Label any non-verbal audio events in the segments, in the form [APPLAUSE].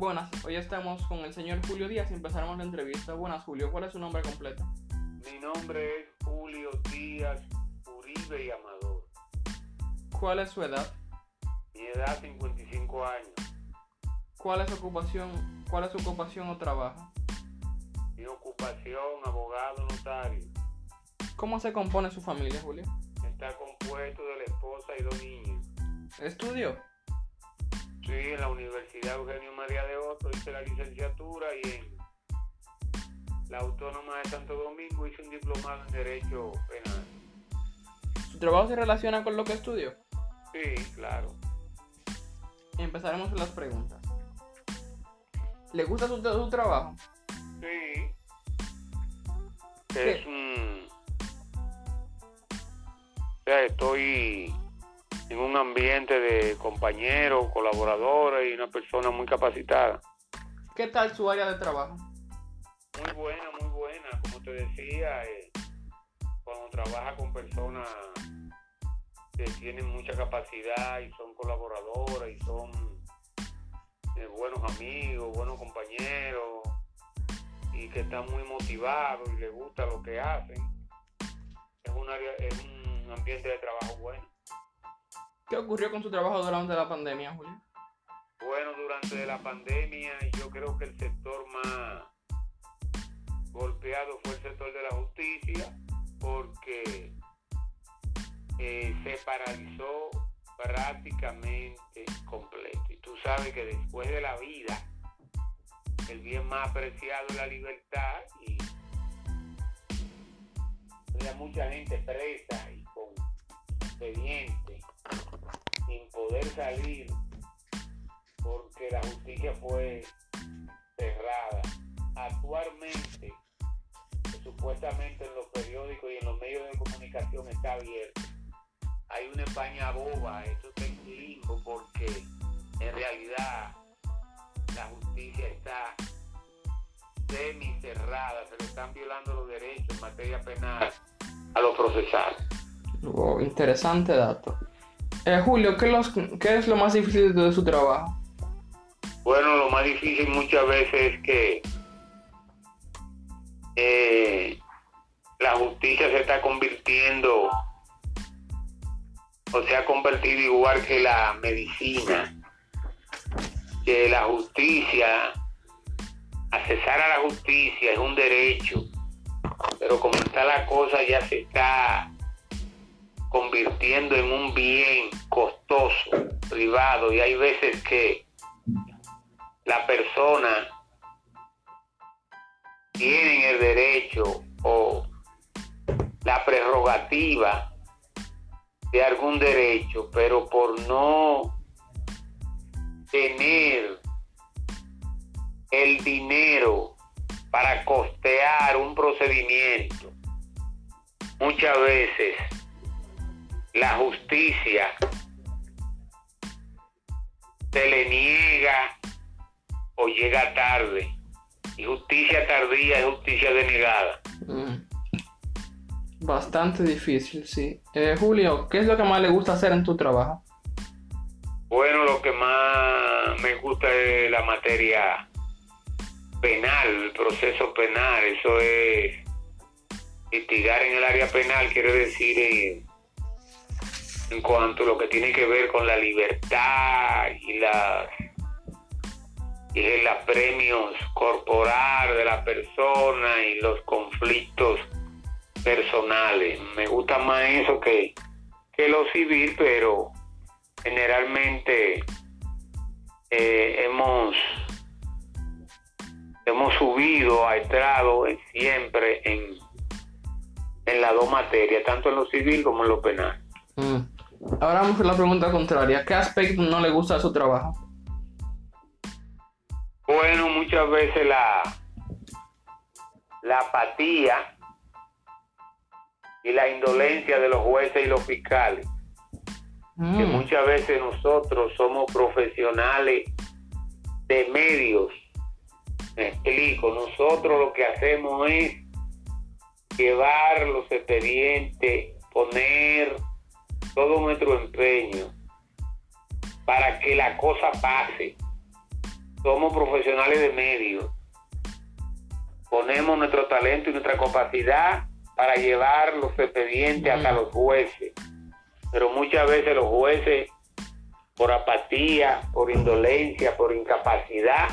Buenas, hoy estamos con el señor Julio Díaz y empezaremos la entrevista. Buenas, Julio, ¿cuál es su nombre completo? Mi nombre es Julio Díaz Uribe y Amador. ¿Cuál es su edad? Mi edad 55 años. ¿Cuál es su ocupación, cuál es su ocupación o trabajo? Mi ocupación, abogado, notario. ¿Cómo se compone su familia, Julio? Está compuesto de la esposa y dos niños. ¿Estudió? Sí, en la Universidad Eugenio María de Otto hice la licenciatura y en la Autónoma de Santo Domingo hice un diplomado en Derecho Penal. ¿Su trabajo se relaciona con lo que estudió? Sí, claro. Empezaremos con las preguntas. ¿Le gusta su, su trabajo? Sí. ¿Qué? Es un... O sea, estoy en un ambiente de compañeros, colaboradores y una persona muy capacitada. ¿Qué tal su área de trabajo? Muy buena, muy buena. Como te decía, eh, cuando trabaja con personas que tienen mucha capacidad y son colaboradoras y son eh, buenos amigos, buenos compañeros y que están muy motivados y les gusta lo que hacen, es un, área, es un ambiente de trabajo bueno. ¿Qué ocurrió con su trabajo durante la pandemia, Julio? Bueno, durante la pandemia yo creo que el sector más golpeado fue el sector de la justicia porque eh, se paralizó prácticamente completo. Y tú sabes que después de la vida, el bien más apreciado es la libertad y había mucha gente presa y con expediente sin poder salir porque la justicia fue cerrada. Actualmente, supuestamente en los periódicos y en los medios de comunicación está abierto. Hay una España boba, esto está en limbo porque en realidad la justicia está semi cerrada, se le están violando los derechos en materia penal a los procesados. Wow, interesante dato. Eh, Julio, ¿qué, los- ¿qué es lo más difícil de su trabajo? Bueno, lo más difícil muchas veces es que eh, la justicia se está convirtiendo o se ha convertido igual que la medicina, que la justicia, accesar a la justicia es un derecho, pero como está la cosa ya se está convirtiendo en un bien costoso, privado, y hay veces que la persona tiene el derecho o la prerrogativa de algún derecho, pero por no tener el dinero para costear un procedimiento, muchas veces la justicia se le niega o llega tarde. Y justicia tardía es justicia denegada. Mm. Bastante difícil, sí. Eh, Julio, ¿qué es lo que más le gusta hacer en tu trabajo? Bueno, lo que más me gusta es la materia penal, el proceso penal. Eso es litigar en el área penal, quiere decir en cuanto a lo que tiene que ver con la libertad y las y el apremios corporal de la persona y los conflictos personales. Me gusta más eso que, que lo civil, pero generalmente eh, hemos hemos subido, ha entrado en- siempre en, en las dos materias, tanto en lo civil como en lo penal. Mm. Ahora vamos con la pregunta contraria. ¿Qué aspecto no le gusta de su trabajo? Bueno, muchas veces la, la apatía y la indolencia de los jueces y los fiscales, que Mm. muchas veces nosotros somos profesionales de medios. Me explico, nosotros lo que hacemos es llevar los expedientes, poner todo nuestro empeño para que la cosa pase. somos profesionales de medios. Ponemos nuestro talento y nuestra capacidad para llevar los expedientes hasta los jueces. Pero muchas veces los jueces, por apatía, por indolencia, por incapacidad,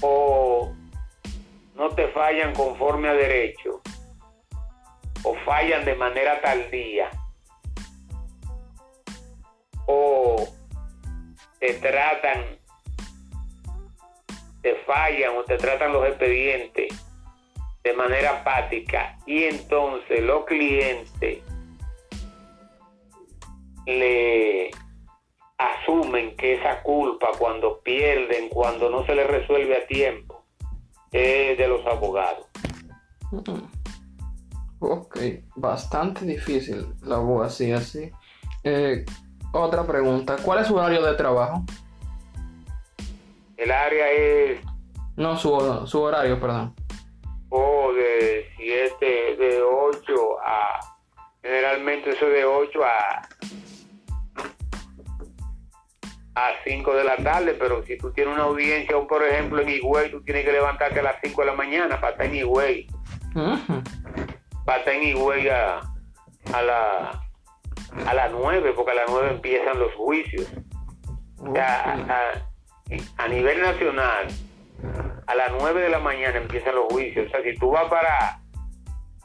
o no te fallan conforme a derecho, o fallan de manera tardía, o te tratan, te fallan o te tratan los expedientes de manera apática y entonces los clientes le asumen que esa culpa cuando pierden, cuando no se les resuelve a tiempo, es de los abogados. Ok, bastante difícil la abogacía, sí. Eh, otra pregunta, ¿cuál es su horario de trabajo? El área es... No, su, su horario, perdón. O de 7, de 8 a... Generalmente eso de 8 a... A 5 de la tarde, pero si tú tienes una audiencia, por ejemplo en Higüey, tú tienes que levantarte a las 5 de la mañana para estar en Higüey. Estar en Higüey a, a la a las 9, porque a las 9 empiezan los juicios. a, nivel nacional, a las 9 de la mañana empiezan los juicios. O sea, si tú vas para,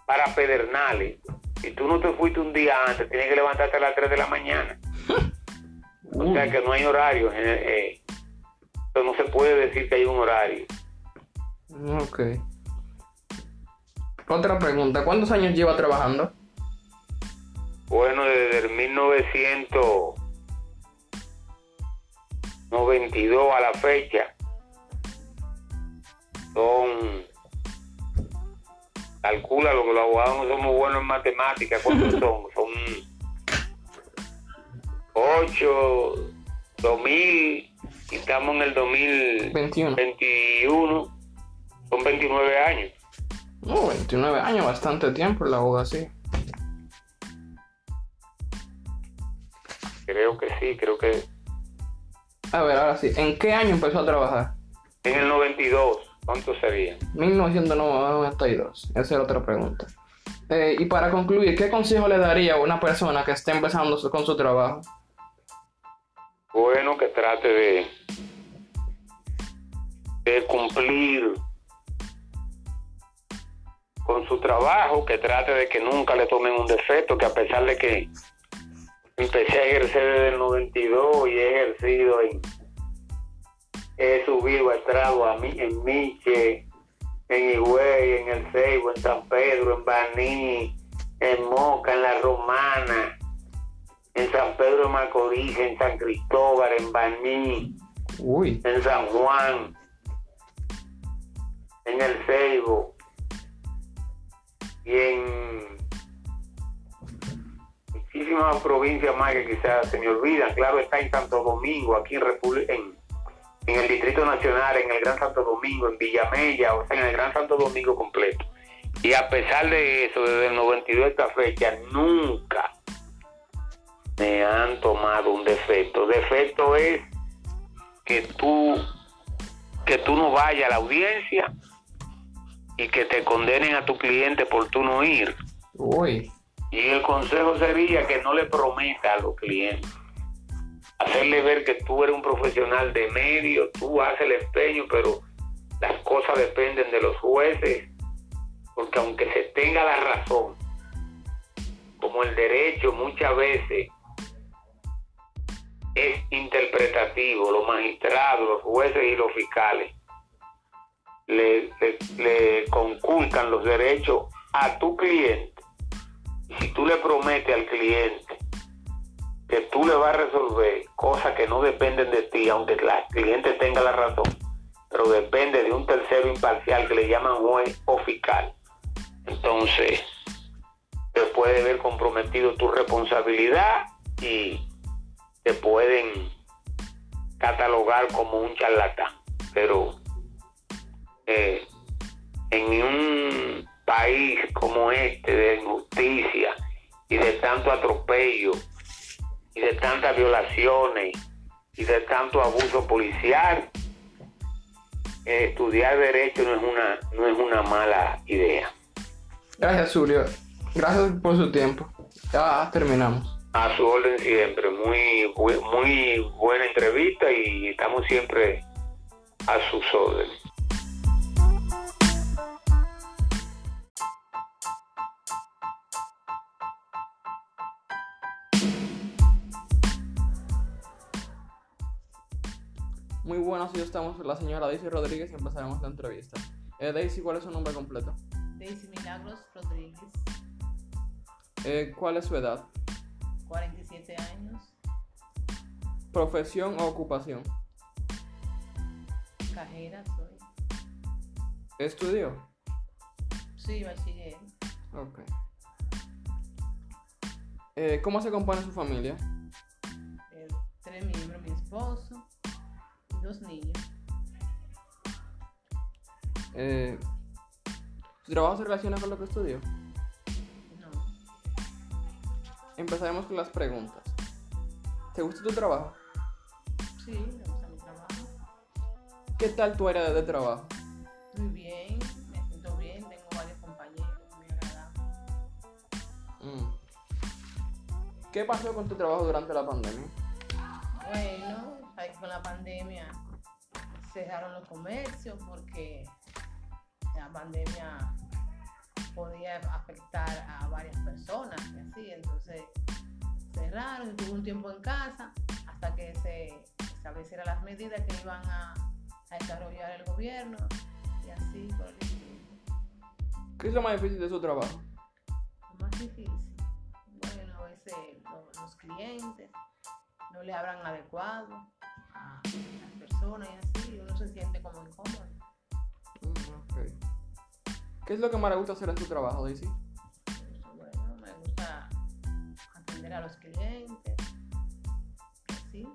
para Pedernales, si tú no te fuiste un día antes, tienes que levantarte a las 3 de la mañana. O sea que no hay horario. Eh, no se puede decir que hay un horario. Ok. Otra pregunta, ¿cuántos años lleva trabajando? Bueno, desde el 1992 a la fecha son calcula lo que los abogados no somos buenos en matemáticas, ¿cuántos [LAUGHS] son? Son 8, 2000 y estamos en el 2021. Son 29 años. No, 29 años, bastante tiempo en la abogacía. Creo que sí, creo que... A ver, ahora sí, ¿en qué año empezó a trabajar? En el 92, ¿cuánto sería? 1992, esa es otra pregunta. Eh, y para concluir, ¿qué consejo le daría a una persona que esté empezando con su trabajo? Bueno, que trate de, de cumplir con su trabajo, que trate de que nunca le tomen un defecto, que a pesar de que empecé a ejercer desde el 92 y he ejercido en he subido a estrado a mí, en Miche, en Higüey, en El Ceibo, en San Pedro, en Baní, en Moca, en La Romana, en San Pedro de Macorís, en San Cristóbal, en Baní, en San Juan, en El Ceibo y en muchísimas provincias más que quizás se me olvidan. Claro, está en Santo Domingo, aquí en, en, en el Distrito Nacional, en el Gran Santo Domingo, en Villamella, o sea, en el Gran Santo Domingo completo. Y a pesar de eso, desde el 92 a esta fecha, nunca me han tomado un defecto. Defecto es que tú, que tú no vayas a la audiencia y que te condenen a tu cliente por tú no ir. Uy. Y el consejo sería que no le prometa a los clientes. Hacerle ver que tú eres un profesional de medio, tú haces el empeño, pero las cosas dependen de los jueces, porque aunque se tenga la razón, como el derecho muchas veces es interpretativo, los magistrados, los jueces y los fiscales le, le conculcan los derechos a tu cliente si tú le prometes al cliente que tú le vas a resolver cosas que no dependen de ti, aunque el cliente tenga la razón, pero depende de un tercero imparcial que le llaman juez o fiscal, entonces te puede ver comprometido tu responsabilidad y te pueden catalogar como un charlatán. Pero eh, en un país como este de injusticia y de tanto atropello y de tantas violaciones y de tanto abuso policial, eh, estudiar derecho no es una no es una mala idea. Gracias, Julio. Gracias por su tiempo. Ya terminamos. A su orden siempre. Muy, muy buena entrevista y estamos siempre a sus órdenes. Buenas, hoy estamos con la señora Daisy Rodríguez y empezaremos la entrevista. Eh, Daisy, ¿cuál es su nombre completo? Daisy Milagros Rodríguez, Eh, ¿Cuál es su edad? 47 años, ¿Profesión o ocupación? cajera soy. ¿Estudio? Sí, bachiller. Ok. Eh, ¿Cómo se compone su familia? tres miembros, mi esposo y dos niños. Eh, ¿Su trabajo se relaciona con lo que estudió? No, Empezaremos con las preguntas. ¿Te gusta tu trabajo? sí, me gusta mi trabajo. ¿Qué tal tu área de trabajo? Muy bien, me siento bien, tengo varios compañeros, muy agradables. Mm. ¿Qué pasó con tu trabajo durante la pandemia? Pandemia cerraron los comercios porque la pandemia podía afectar a varias personas y así, entonces cerraron, tuve un tiempo en casa hasta que se establecieran las medidas que iban a, a desarrollar el gobierno y así por el. ¿Qué es lo más difícil de su trabajo? Lo más difícil, bueno, a veces lo- los clientes no le hablan adecuado a las personas y así, uno se siente como incómodo. Mm, ok. ¿Qué es lo que más le gusta hacer en su trabajo, Daisy? Bueno, me gusta atender a los clientes, así.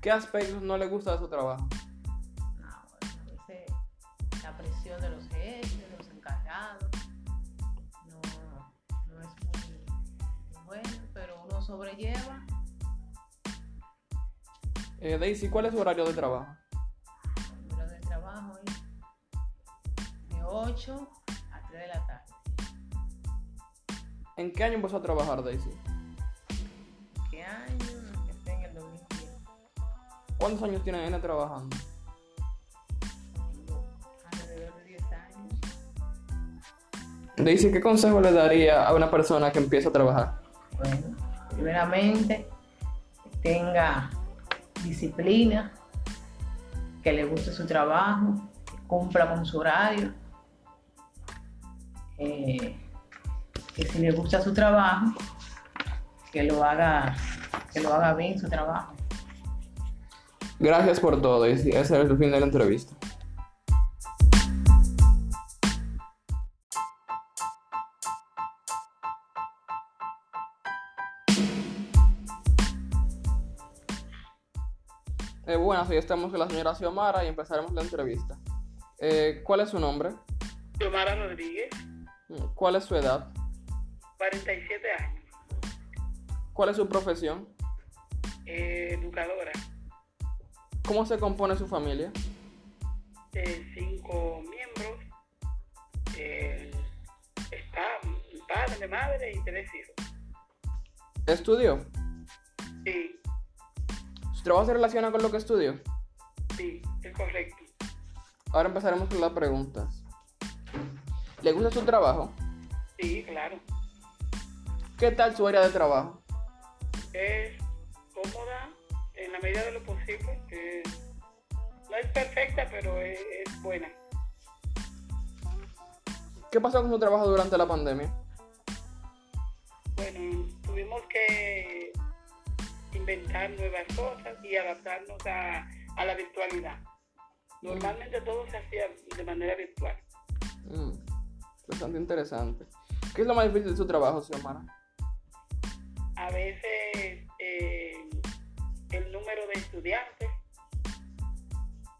¿Qué aspectos no le gusta de su trabajo? No, bueno, a veces la presión de los jefes, de los encargados, no, no es muy bueno, pero uno sobrelleva. Eh, Daisy, ¿cuál es su horario de trabajo? El horario de trabajo es de 8 a 3 de la tarde. ¿En qué año empezó a trabajar, Daisy? ¿Qué año? Empecé en el 2010. ¿Cuántos años tiene N trabajando? Alrededor de 10 años. Daisy, ¿qué consejo le daría a una persona que empieza a trabajar? Bueno, primeramente, tenga disciplina, que le guste su trabajo, que cumpla con su horario, eh, que si le gusta su trabajo, que lo haga, que lo haga bien su trabajo. Gracias por todo, Daisy. Ese es el fin de la entrevista. Eh, buenas, hoy estamos con la señora Xiomara y empezaremos la entrevista. Eh, ¿Cuál es su nombre? Xiomara Rodríguez, Mm, ¿Cuál es su edad? 47 años, ¿Cuál es su profesión? eh, educadora, ¿Cómo se compone su familia? de cinco miembros, eh, está padre, madre y tres hijos. ¿Estudió? ¿Su trabajo se relaciona con lo que estudió? sí, es correcto. Ahora empezaremos con las preguntas. ¿Le gusta su trabajo? Sí, claro. ¿Qué tal su área de trabajo? Es cómoda en la medida de lo posible. eh, no es perfecta, pero es, es buena. ¿Qué pasó con su trabajo durante la pandemia? Bueno, tuvimos que inventar nuevas cosas y adaptarnos a, a la virtualidad. Normalmente todo se hacía de manera virtual. Mm, bastante interesante. ¿Qué es lo más difícil de su trabajo, Xiomara? A veces eh, el número de estudiantes,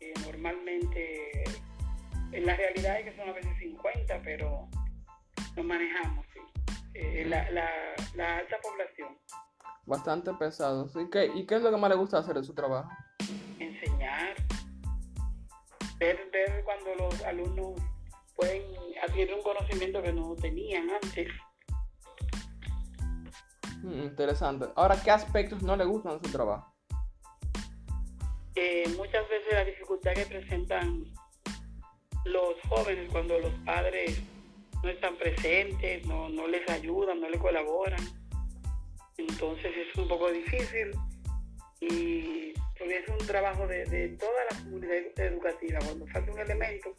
eh, normalmente en la realidad es que son a veces 50, pero nos manejamos, sí. Eh, la, la, la alta población. Bastante pesado. ¿sí? ¿Qué, ¿Y qué es lo que más le gusta hacer en su trabajo? enseñar, ver, ver cuando los alumnos pueden adquirir un conocimiento que no tenían antes. Mm, interesante. Ahora, ¿qué aspectos no le gustan de su trabajo? Eh, muchas veces la dificultad que presentan los jóvenes cuando los padres no están presentes, no, no les ayudan, no les colaboran. Entonces es un poco difícil y porque es un trabajo de, de toda la comunidad educativa. Cuando falta un elemento,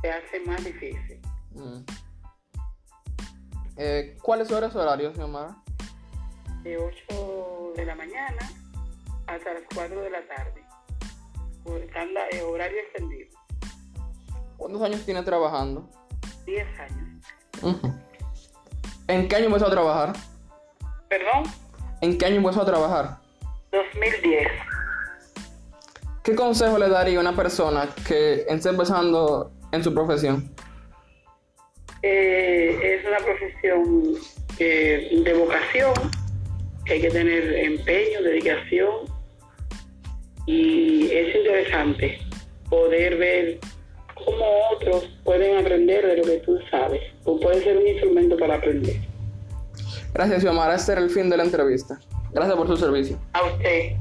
se hace más difícil. Mm. Eh, ¿Cuáles son los horarios, Xiomara? De 8 de la mañana hasta las 4 de la tarde. Por estándar- eh, horario extendido. ¿Cuántos años tiene trabajando? 10 años. Ujú. ¿En qué año empezó a trabajar? Perdón, ¿En qué año empezó a trabajar? 2010. ¿Qué consejo le daría a una persona que está empezando en su profesión? Eh, es una profesión eh, de vocación, que hay que tener empeño, dedicación y es interesante poder ver cómo otros pueden aprender de lo que tú sabes o puede ser un instrumento para aprender. Gracias, Xiomara. Este era el fin de la entrevista. Gracias por su servicio. A usted.